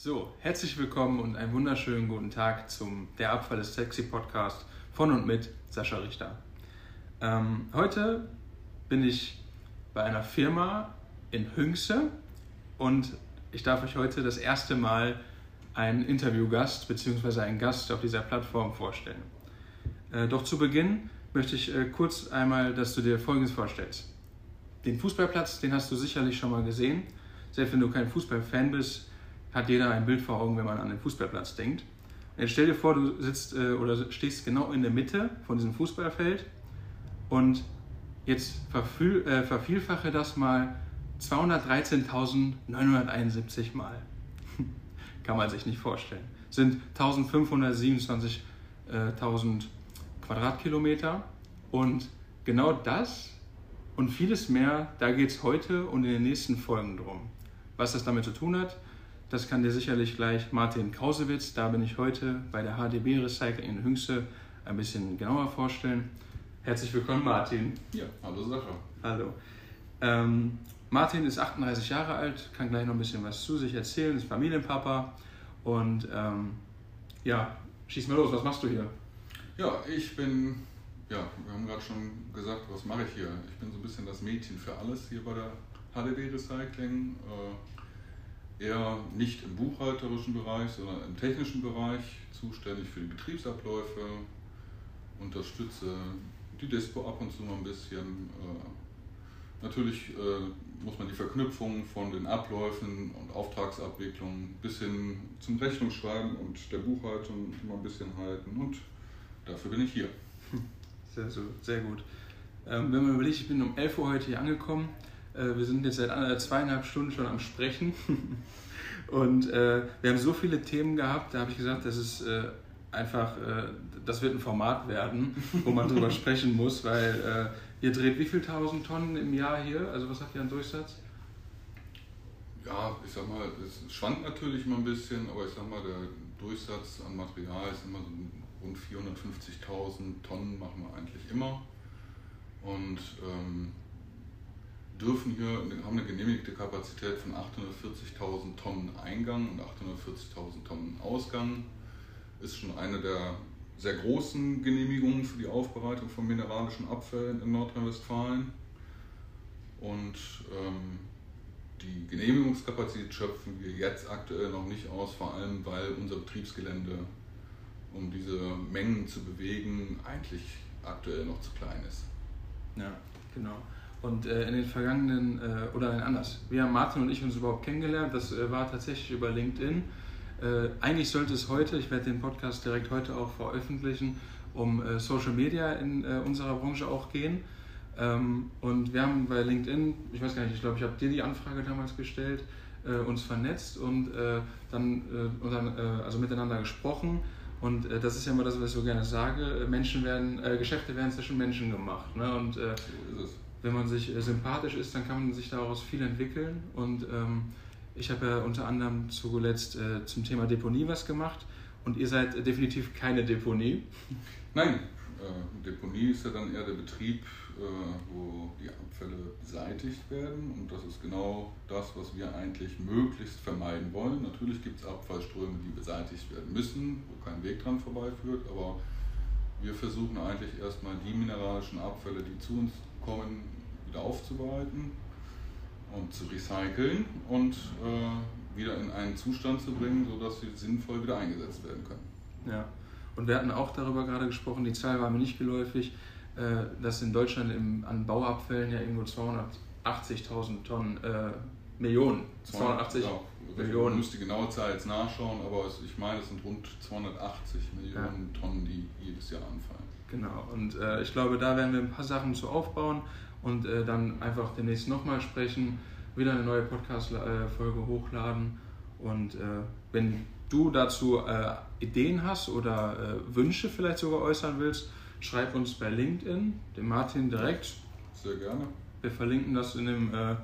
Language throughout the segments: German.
So, herzlich willkommen und einen wunderschönen guten Tag zum Der Abfall ist Sexy Podcast von und mit Sascha Richter. Ähm, heute bin ich bei einer Firma in Hüngse und ich darf euch heute das erste Mal einen Interviewgast bzw. einen Gast auf dieser Plattform vorstellen. Äh, doch zu Beginn möchte ich äh, kurz einmal, dass du dir Folgendes vorstellst. Den Fußballplatz, den hast du sicherlich schon mal gesehen. Selbst wenn du kein Fußballfan bist, hat jeder ein Bild vor Augen, wenn man an den Fußballplatz denkt. Jetzt stell dir vor, du sitzt äh, oder stehst genau in der Mitte von diesem Fußballfeld und jetzt äh, vervielfache das mal 213.971 Mal. Kann man sich nicht vorstellen. Sind 1527.000 äh, Quadratkilometer und genau das und vieles mehr, da geht es heute und in den nächsten Folgen drum. Was das damit zu tun hat, das kann dir sicherlich gleich Martin Krausewitz, da bin ich heute bei der HDB Recycling in Hüngste, ein bisschen genauer vorstellen. Herzlich willkommen, Martin. Ja, hallo Sascha. Hallo. Ähm, Martin ist 38 Jahre alt, kann gleich noch ein bisschen was zu sich erzählen, ist Familienpapa und ähm, ja, schieß mal los, was machst du hier? Ja, ich bin, ja, wir haben gerade schon gesagt, was mache ich hier? Ich bin so ein bisschen das Mädchen für alles hier bei der HDB Recycling. Äh, eher nicht im buchhalterischen Bereich, sondern im technischen Bereich zuständig für die Betriebsabläufe, unterstütze die Dispo ab und zu mal ein bisschen. Äh, natürlich äh, muss man die Verknüpfung von den Abläufen und Auftragsabwicklungen bis hin zum Rechnungsschreiben und der Buchhaltung immer ein bisschen halten und dafür bin ich hier. Sehr, sehr gut. Ähm, wenn man überlegt, ich bin um 11 Uhr heute hier angekommen, wir sind jetzt seit zweieinhalb Stunden schon am Sprechen. Und äh, wir haben so viele Themen gehabt, da habe ich gesagt, das ist äh, einfach, äh, das wird ein Format werden, wo man drüber sprechen muss, weil äh, ihr dreht wie viel tausend Tonnen im Jahr hier? Also was habt ihr an Durchsatz? Ja, ich sag mal, es schwankt natürlich immer ein bisschen, aber ich sag mal, der Durchsatz an Material ist immer so rund 450.000 Tonnen machen wir eigentlich immer. Und ähm, dürfen hier, haben eine genehmigte Kapazität von 840.000 Tonnen Eingang und 840.000 Tonnen Ausgang. Ist schon eine der sehr großen Genehmigungen für die Aufbereitung von mineralischen Abfällen in Nordrhein-Westfalen. Und ähm, die Genehmigungskapazität schöpfen wir jetzt aktuell noch nicht aus, vor allem weil unser Betriebsgelände, um diese Mengen zu bewegen, eigentlich aktuell noch zu klein ist. Ja, genau. Und äh, in den vergangenen, äh, oder nein, anders, wir haben Martin und ich uns überhaupt kennengelernt, das äh, war tatsächlich über LinkedIn. Äh, eigentlich sollte es heute, ich werde den Podcast direkt heute auch veröffentlichen, um äh, Social Media in äh, unserer Branche auch gehen. Ähm, und wir haben bei LinkedIn, ich weiß gar nicht, ich glaube, ich habe dir die Anfrage damals gestellt, uns vernetzt und dann, und dann also miteinander gesprochen. Und das ist ja immer das, was ich so gerne sage, Menschen werden, Geschäfte werden zwischen Menschen gemacht. Ne? Und so ist es wenn man sich äh, sympathisch ist, dann kann man sich daraus viel entwickeln. Und ähm, ich habe ja unter anderem zuletzt äh, zum Thema Deponie was gemacht. Und ihr seid definitiv keine Deponie. Nein, äh, Deponie ist ja dann eher der Betrieb, äh, wo die Abfälle beseitigt werden. Und das ist genau das, was wir eigentlich möglichst vermeiden wollen. Natürlich gibt es Abfallströme, die beseitigt werden müssen, wo kein Weg dran vorbeiführt. Aber wir versuchen eigentlich erstmal die mineralischen Abfälle, die zu uns kommen, wieder aufzubereiten und zu recyceln und äh, wieder in einen Zustand zu bringen, sodass sie sinnvoll wieder eingesetzt werden können. Ja, und wir hatten auch darüber gerade gesprochen, die Zahl war mir nicht geläufig, äh, dass in Deutschland im, an Bauabfällen ja irgendwo 280.000 Tonnen, äh, Millionen, 280 ja, Millionen. Ich muss die genaue Zahl jetzt nachschauen, aber ich meine, es sind rund 280 Millionen ja. Tonnen, die jedes Jahr anfallen. Genau, und äh, ich glaube, da werden wir ein paar Sachen zu aufbauen und äh, dann einfach demnächst nochmal sprechen, wieder eine neue Podcast-Folge hochladen. Und äh, wenn du dazu äh, Ideen hast oder äh, Wünsche vielleicht sogar äußern willst, schreib uns bei LinkedIn, dem Martin direkt. Sehr gerne. Wir verlinken das in dem äh,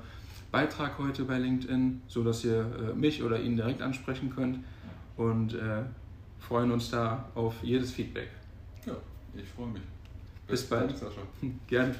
Beitrag heute bei LinkedIn, sodass ihr mich oder ihn direkt ansprechen könnt und freuen uns da auf jedes Feedback. Ja. Ich freue mich. Bis, Bis bald. Gerne.